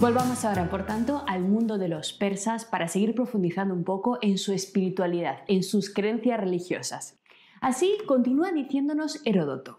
Volvamos ahora, por tanto, al mundo de los persas para seguir profundizando un poco en su espiritualidad, en sus creencias religiosas. Así continúa diciéndonos Heródoto.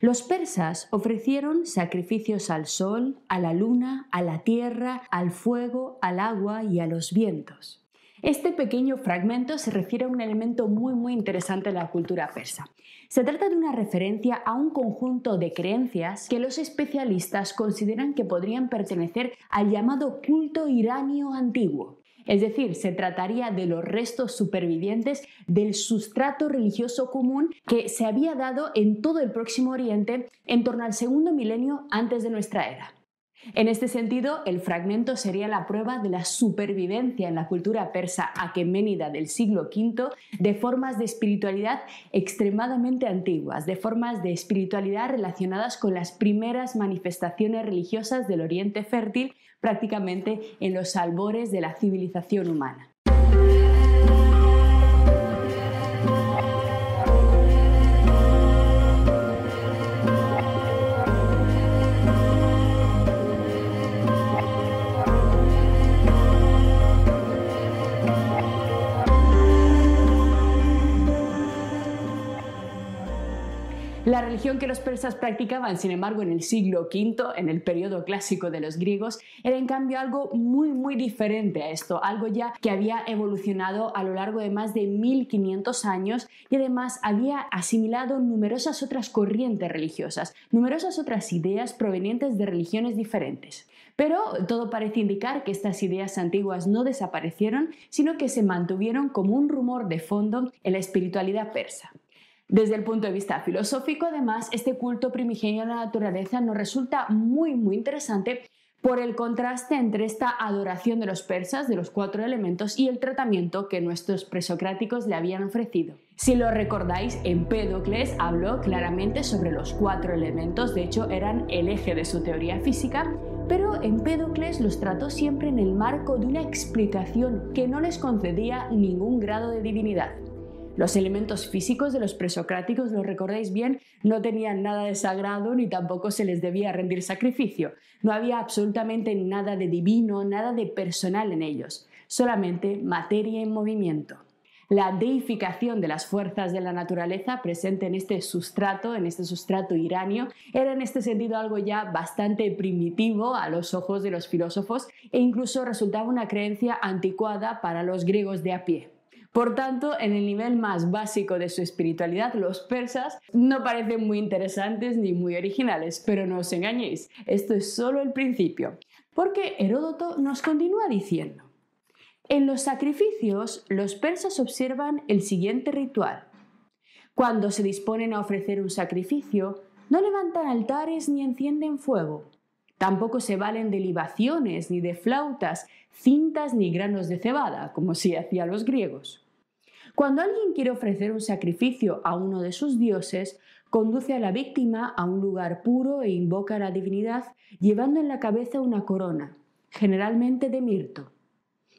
Los persas ofrecieron sacrificios al sol, a la luna, a la tierra, al fuego, al agua y a los vientos. Este pequeño fragmento se refiere a un elemento muy muy interesante de la cultura persa. Se trata de una referencia a un conjunto de creencias que los especialistas consideran que podrían pertenecer al llamado culto iranio antiguo. Es decir, se trataría de los restos supervivientes del sustrato religioso común que se había dado en todo el Próximo Oriente en torno al segundo milenio antes de nuestra era. En este sentido, el fragmento sería la prueba de la supervivencia en la cultura persa aqueménida del siglo V de formas de espiritualidad extremadamente antiguas, de formas de espiritualidad relacionadas con las primeras manifestaciones religiosas del Oriente fértil, prácticamente en los albores de la civilización humana. La religión que los persas practicaban, sin embargo, en el siglo V, en el periodo clásico de los griegos, era en cambio algo muy, muy diferente a esto, algo ya que había evolucionado a lo largo de más de 1500 años y además había asimilado numerosas otras corrientes religiosas, numerosas otras ideas provenientes de religiones diferentes. Pero todo parece indicar que estas ideas antiguas no desaparecieron, sino que se mantuvieron como un rumor de fondo en la espiritualidad persa. Desde el punto de vista filosófico, además, este culto primigenio a la naturaleza nos resulta muy, muy interesante por el contraste entre esta adoración de los persas, de los cuatro elementos, y el tratamiento que nuestros presocráticos le habían ofrecido. Si lo recordáis, Empédocles habló claramente sobre los cuatro elementos, de hecho eran el eje de su teoría física, pero Empédocles los trató siempre en el marco de una explicación que no les concedía ningún grado de divinidad. Los elementos físicos de los presocráticos, lo recordáis bien, no tenían nada de sagrado ni tampoco se les debía rendir sacrificio. No había absolutamente nada de divino, nada de personal en ellos, solamente materia en movimiento. La deificación de las fuerzas de la naturaleza presente en este sustrato, en este sustrato iranio, era en este sentido algo ya bastante primitivo a los ojos de los filósofos e incluso resultaba una creencia anticuada para los griegos de a pie. Por tanto, en el nivel más básico de su espiritualidad, los persas no parecen muy interesantes ni muy originales, pero no os engañéis, esto es solo el principio, porque Heródoto nos continúa diciendo, en los sacrificios los persas observan el siguiente ritual. Cuando se disponen a ofrecer un sacrificio, no levantan altares ni encienden fuego. Tampoco se valen de libaciones, ni de flautas, cintas ni granos de cebada, como si hacían los griegos. Cuando alguien quiere ofrecer un sacrificio a uno de sus dioses, conduce a la víctima a un lugar puro e invoca a la divinidad llevando en la cabeza una corona, generalmente de mirto.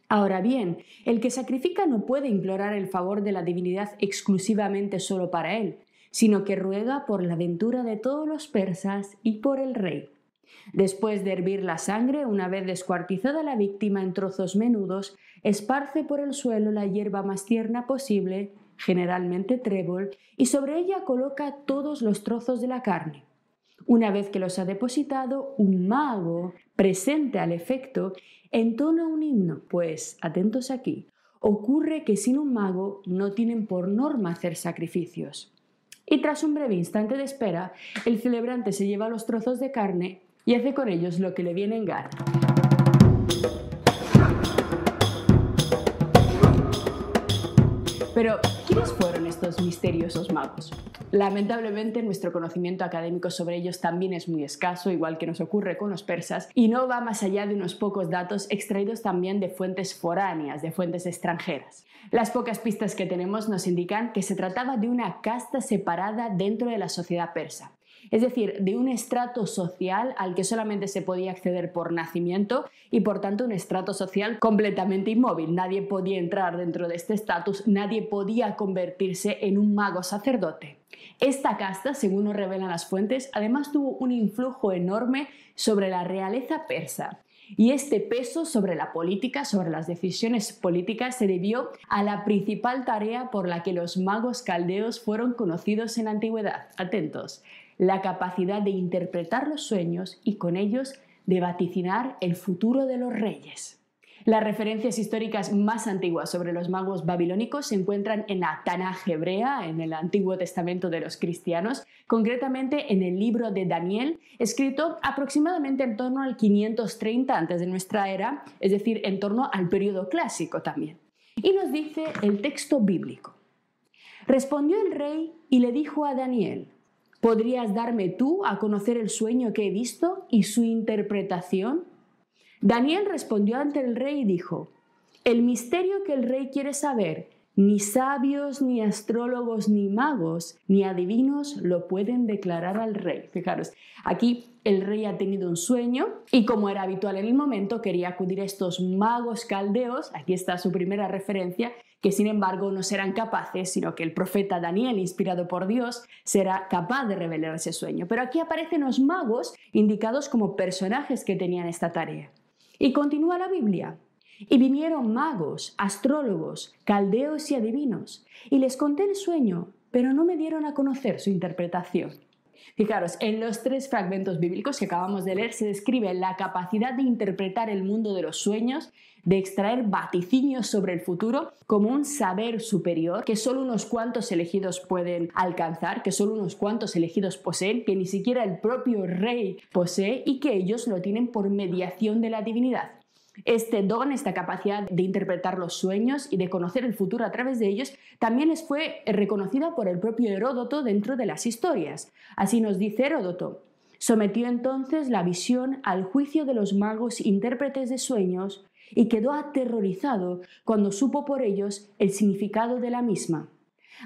Ahora bien, el que sacrifica no puede implorar el favor de la divinidad exclusivamente solo para él, sino que ruega por la ventura de todos los persas y por el rey. Después de hervir la sangre, una vez descuartizada la víctima en trozos menudos, esparce por el suelo la hierba más tierna posible, generalmente trébol, y sobre ella coloca todos los trozos de la carne. Una vez que los ha depositado, un mago, presente al efecto, entona un himno, pues, atentos aquí, ocurre que sin un mago no tienen por norma hacer sacrificios. Y tras un breve instante de espera, el celebrante se lleva los trozos de carne y hace con ellos lo que le viene en gana. Pero, ¿quiénes fueron estos misteriosos magos? Lamentablemente, nuestro conocimiento académico sobre ellos también es muy escaso, igual que nos ocurre con los persas, y no va más allá de unos pocos datos extraídos también de fuentes foráneas, de fuentes extranjeras. Las pocas pistas que tenemos nos indican que se trataba de una casta separada dentro de la sociedad persa es decir, de un estrato social al que solamente se podía acceder por nacimiento y por tanto un estrato social completamente inmóvil. Nadie podía entrar dentro de este estatus, nadie podía convertirse en un mago sacerdote. Esta casta, según nos revelan las fuentes, además tuvo un influjo enorme sobre la realeza persa. Y este peso sobre la política, sobre las decisiones políticas, se debió a la principal tarea por la que los magos caldeos fueron conocidos en la antigüedad. Atentos, la capacidad de interpretar los sueños y con ellos de vaticinar el futuro de los reyes. Las referencias históricas más antiguas sobre los magos babilónicos se encuentran en la Tanaj hebrea, en el Antiguo Testamento de los cristianos, concretamente en el libro de Daniel, escrito aproximadamente en torno al 530 antes de nuestra era, es decir, en torno al periodo clásico también. Y nos dice el texto bíblico. Respondió el rey y le dijo a Daniel, ¿podrías darme tú a conocer el sueño que he visto y su interpretación? Daniel respondió ante el rey y dijo, el misterio que el rey quiere saber, ni sabios, ni astrólogos, ni magos, ni adivinos lo pueden declarar al rey. Fijaros, aquí el rey ha tenido un sueño y como era habitual en el momento, quería acudir a estos magos caldeos, aquí está su primera referencia, que sin embargo no serán capaces, sino que el profeta Daniel, inspirado por Dios, será capaz de revelar ese sueño. Pero aquí aparecen los magos indicados como personajes que tenían esta tarea. Y continúa la Biblia. Y vinieron magos, astrólogos, caldeos y adivinos, y les conté el sueño, pero no me dieron a conocer su interpretación. Fijaros, en los tres fragmentos bíblicos que acabamos de leer se describe la capacidad de interpretar el mundo de los sueños, de extraer vaticinios sobre el futuro como un saber superior que solo unos cuantos elegidos pueden alcanzar, que solo unos cuantos elegidos poseen, que ni siquiera el propio rey posee y que ellos lo tienen por mediación de la divinidad. Este don, esta capacidad de interpretar los sueños y de conocer el futuro a través de ellos, también les fue reconocida por el propio Heródoto dentro de las historias. Así nos dice Heródoto. Sometió entonces la visión al juicio de los magos intérpretes de sueños y quedó aterrorizado cuando supo por ellos el significado de la misma.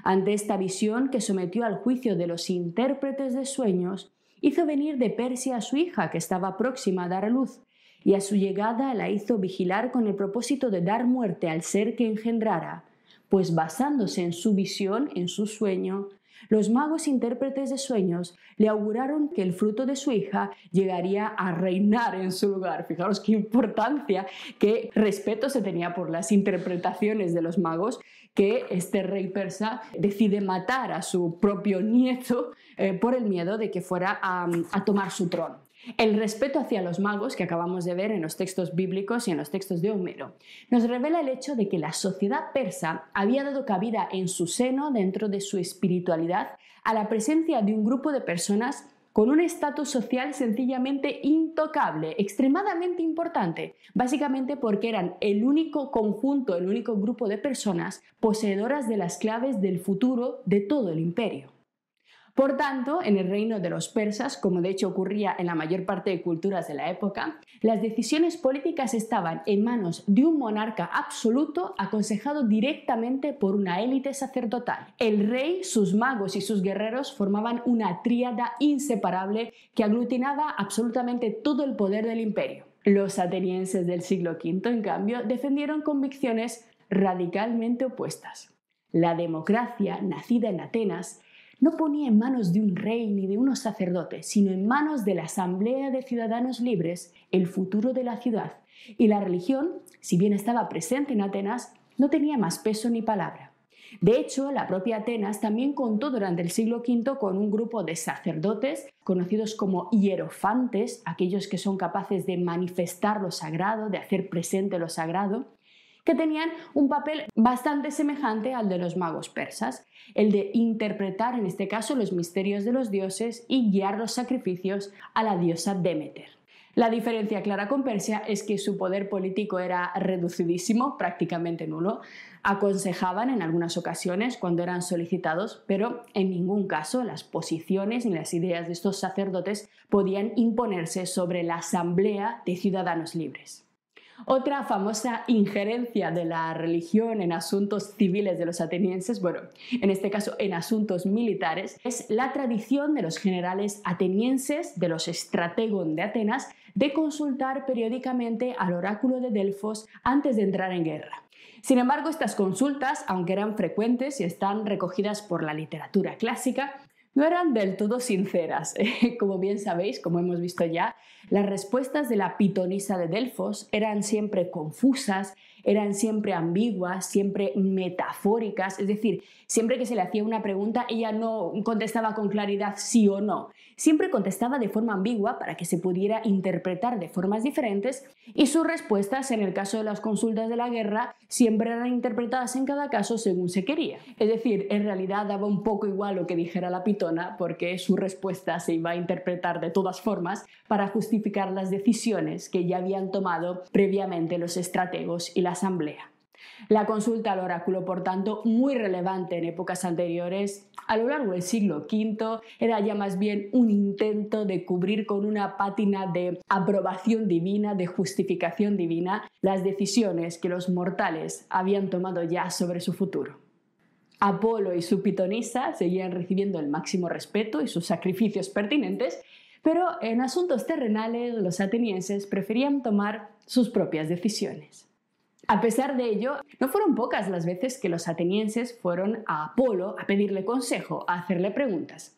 Ante esta visión que sometió al juicio de los intérpretes de sueños, hizo venir de Persia a su hija, que estaba próxima a dar a luz, y a su llegada la hizo vigilar con el propósito de dar muerte al ser que engendrara, pues basándose en su visión, en su sueño, los magos intérpretes de sueños le auguraron que el fruto de su hija llegaría a reinar en su lugar. Fijaros qué importancia, qué respeto se tenía por las interpretaciones de los magos que este rey persa decide matar a su propio nieto eh, por el miedo de que fuera a tomar su trono. El respeto hacia los magos que acabamos de ver en los textos bíblicos y en los textos de Homero nos revela el hecho de que la sociedad persa había dado cabida en su seno, dentro de su espiritualidad, a la presencia de un grupo de personas con un estatus social sencillamente intocable, extremadamente importante, básicamente porque eran el único conjunto, el único grupo de personas poseedoras de las claves del futuro de todo el imperio. Por tanto, en el reino de los persas, como de hecho ocurría en la mayor parte de culturas de la época, las decisiones políticas estaban en manos de un monarca absoluto aconsejado directamente por una élite sacerdotal. El rey, sus magos y sus guerreros formaban una tríada inseparable que aglutinaba absolutamente todo el poder del imperio. Los atenienses del siglo V, en cambio, defendieron convicciones radicalmente opuestas. La democracia, nacida en Atenas, no ponía en manos de un rey ni de unos sacerdotes, sino en manos de la Asamblea de Ciudadanos Libres el futuro de la ciudad. Y la religión, si bien estaba presente en Atenas, no tenía más peso ni palabra. De hecho, la propia Atenas también contó durante el siglo V con un grupo de sacerdotes conocidos como hierofantes, aquellos que son capaces de manifestar lo sagrado, de hacer presente lo sagrado, que tenían un papel bastante semejante al de los magos persas, el de interpretar en este caso los misterios de los dioses y guiar los sacrificios a la diosa Demeter. La diferencia clara con Persia es que su poder político era reducidísimo, prácticamente nulo. Aconsejaban en algunas ocasiones cuando eran solicitados, pero en ningún caso las posiciones ni las ideas de estos sacerdotes podían imponerse sobre la asamblea de ciudadanos libres. Otra famosa injerencia de la religión en asuntos civiles de los atenienses, bueno, en este caso en asuntos militares, es la tradición de los generales atenienses, de los estrategón de Atenas, de consultar periódicamente al oráculo de Delfos antes de entrar en guerra. Sin embargo, estas consultas, aunque eran frecuentes y están recogidas por la literatura clásica, no eran del todo sinceras. Como bien sabéis, como hemos visto ya, las respuestas de la pitonisa de Delfos eran siempre confusas, eran siempre ambiguas, siempre metafóricas, es decir, siempre que se le hacía una pregunta ella no contestaba con claridad sí o no, siempre contestaba de forma ambigua para que se pudiera interpretar de formas diferentes y sus respuestas en el caso de las consultas de la guerra siempre eran interpretadas en cada caso según se quería. Es decir, en realidad daba un poco igual lo que dijera la pitona porque su respuesta se iba a interpretar de todas formas para justificar las decisiones que ya habían tomado previamente los estrategos y asamblea. La consulta al oráculo, por tanto, muy relevante en épocas anteriores, a lo largo del siglo V, era ya más bien un intento de cubrir con una pátina de aprobación divina, de justificación divina, las decisiones que los mortales habían tomado ya sobre su futuro. Apolo y su pitonisa seguían recibiendo el máximo respeto y sus sacrificios pertinentes, pero en asuntos terrenales los atenienses preferían tomar sus propias decisiones. A pesar de ello, no fueron pocas las veces que los atenienses fueron a Apolo a pedirle consejo, a hacerle preguntas.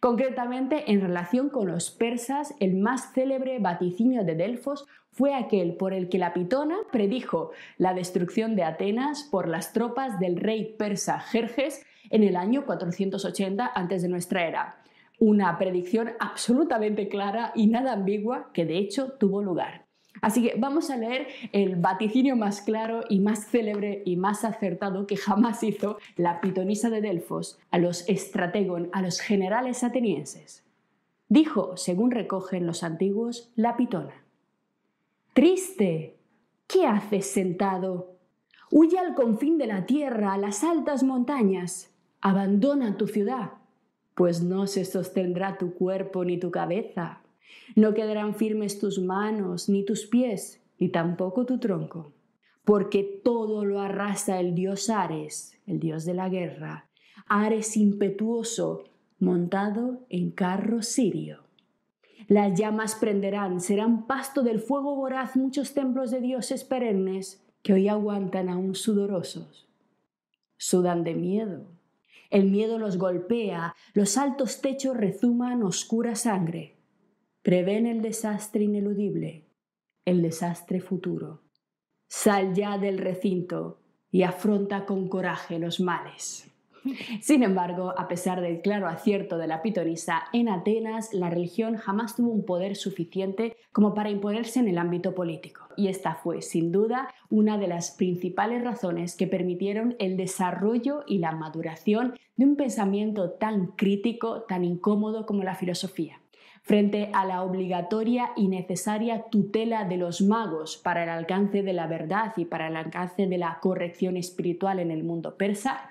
Concretamente, en relación con los persas, el más célebre vaticinio de Delfos fue aquel por el que la pitona predijo la destrucción de Atenas por las tropas del rey persa Jerjes en el año 480 a.C. de nuestra era. Una predicción absolutamente clara y nada ambigua que de hecho tuvo lugar. Así que vamos a leer el vaticinio más claro y más célebre y más acertado que jamás hizo la pitonisa de Delfos a los estrategón, a los generales atenienses. Dijo, según recogen los antiguos, la pitona. Triste, ¿qué haces sentado? Huye al confín de la tierra, a las altas montañas. Abandona tu ciudad, pues no se sostendrá tu cuerpo ni tu cabeza no quedarán firmes tus manos, ni tus pies, ni tampoco tu tronco, porque todo lo arrasa el dios Ares, el dios de la guerra, Ares impetuoso, montado en carro sirio. Las llamas prenderán, serán pasto del fuego voraz muchos templos de dioses perennes que hoy aguantan aún sudorosos. Sudan de miedo. El miedo los golpea, los altos techos rezuman oscura sangre. Prevén el desastre ineludible, el desastre futuro. Sal ya del recinto y afronta con coraje los males. Sin embargo, a pesar del claro acierto de la pitonisa, en Atenas la religión jamás tuvo un poder suficiente como para imponerse en el ámbito político. Y esta fue, sin duda, una de las principales razones que permitieron el desarrollo y la maduración de un pensamiento tan crítico, tan incómodo como la filosofía frente a la obligatoria y necesaria tutela de los magos para el alcance de la verdad y para el alcance de la corrección espiritual en el mundo persa,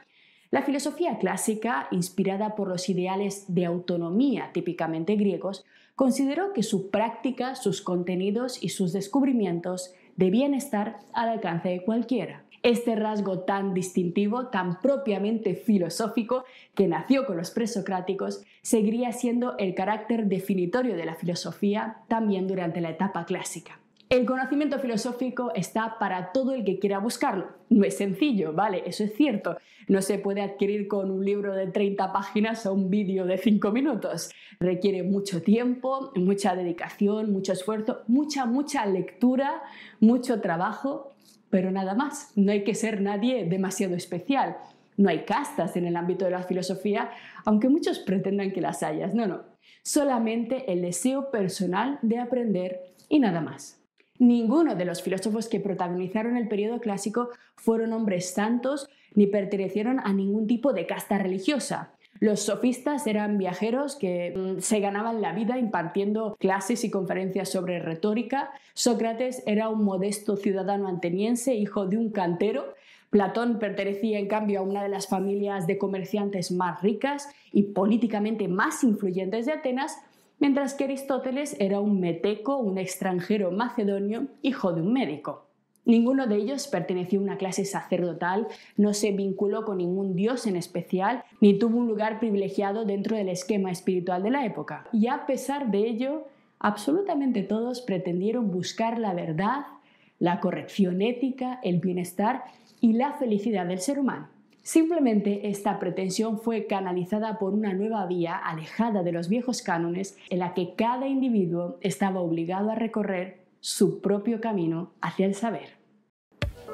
la filosofía clásica, inspirada por los ideales de autonomía típicamente griegos, consideró que su práctica, sus contenidos y sus descubrimientos debían estar al alcance de cualquiera. Este rasgo tan distintivo, tan propiamente filosófico, que nació con los presocráticos, seguiría siendo el carácter definitorio de la filosofía también durante la etapa clásica. El conocimiento filosófico está para todo el que quiera buscarlo. No es sencillo, ¿vale? Eso es cierto. No se puede adquirir con un libro de 30 páginas o un vídeo de 5 minutos. Requiere mucho tiempo, mucha dedicación, mucho esfuerzo, mucha, mucha lectura, mucho trabajo pero nada más. No hay que ser nadie demasiado especial. No hay castas en el ámbito de la filosofía, aunque muchos pretendan que las hayas. No, no. Solamente el deseo personal de aprender y nada más. Ninguno de los filósofos que protagonizaron el periodo clásico fueron hombres santos ni pertenecieron a ningún tipo de casta religiosa. Los sofistas eran viajeros que mm, se ganaban la vida impartiendo clases y conferencias sobre retórica. Sócrates era un modesto ciudadano ateniense, hijo de un cantero. Platón pertenecía en cambio a una de las familias de comerciantes más ricas y políticamente más influyentes de Atenas, mientras que Aristóteles era un meteco, un extranjero macedonio, hijo de un médico. Ninguno de ellos perteneció a una clase sacerdotal, no se vinculó con ningún dios en especial, ni tuvo un lugar privilegiado dentro del esquema espiritual de la época. Y a pesar de ello, absolutamente todos pretendieron buscar la verdad, la corrección ética, el bienestar y la felicidad del ser humano. Simplemente esta pretensión fue canalizada por una nueva vía alejada de los viejos cánones en la que cada individuo estaba obligado a recorrer su propio camino hacia el saber.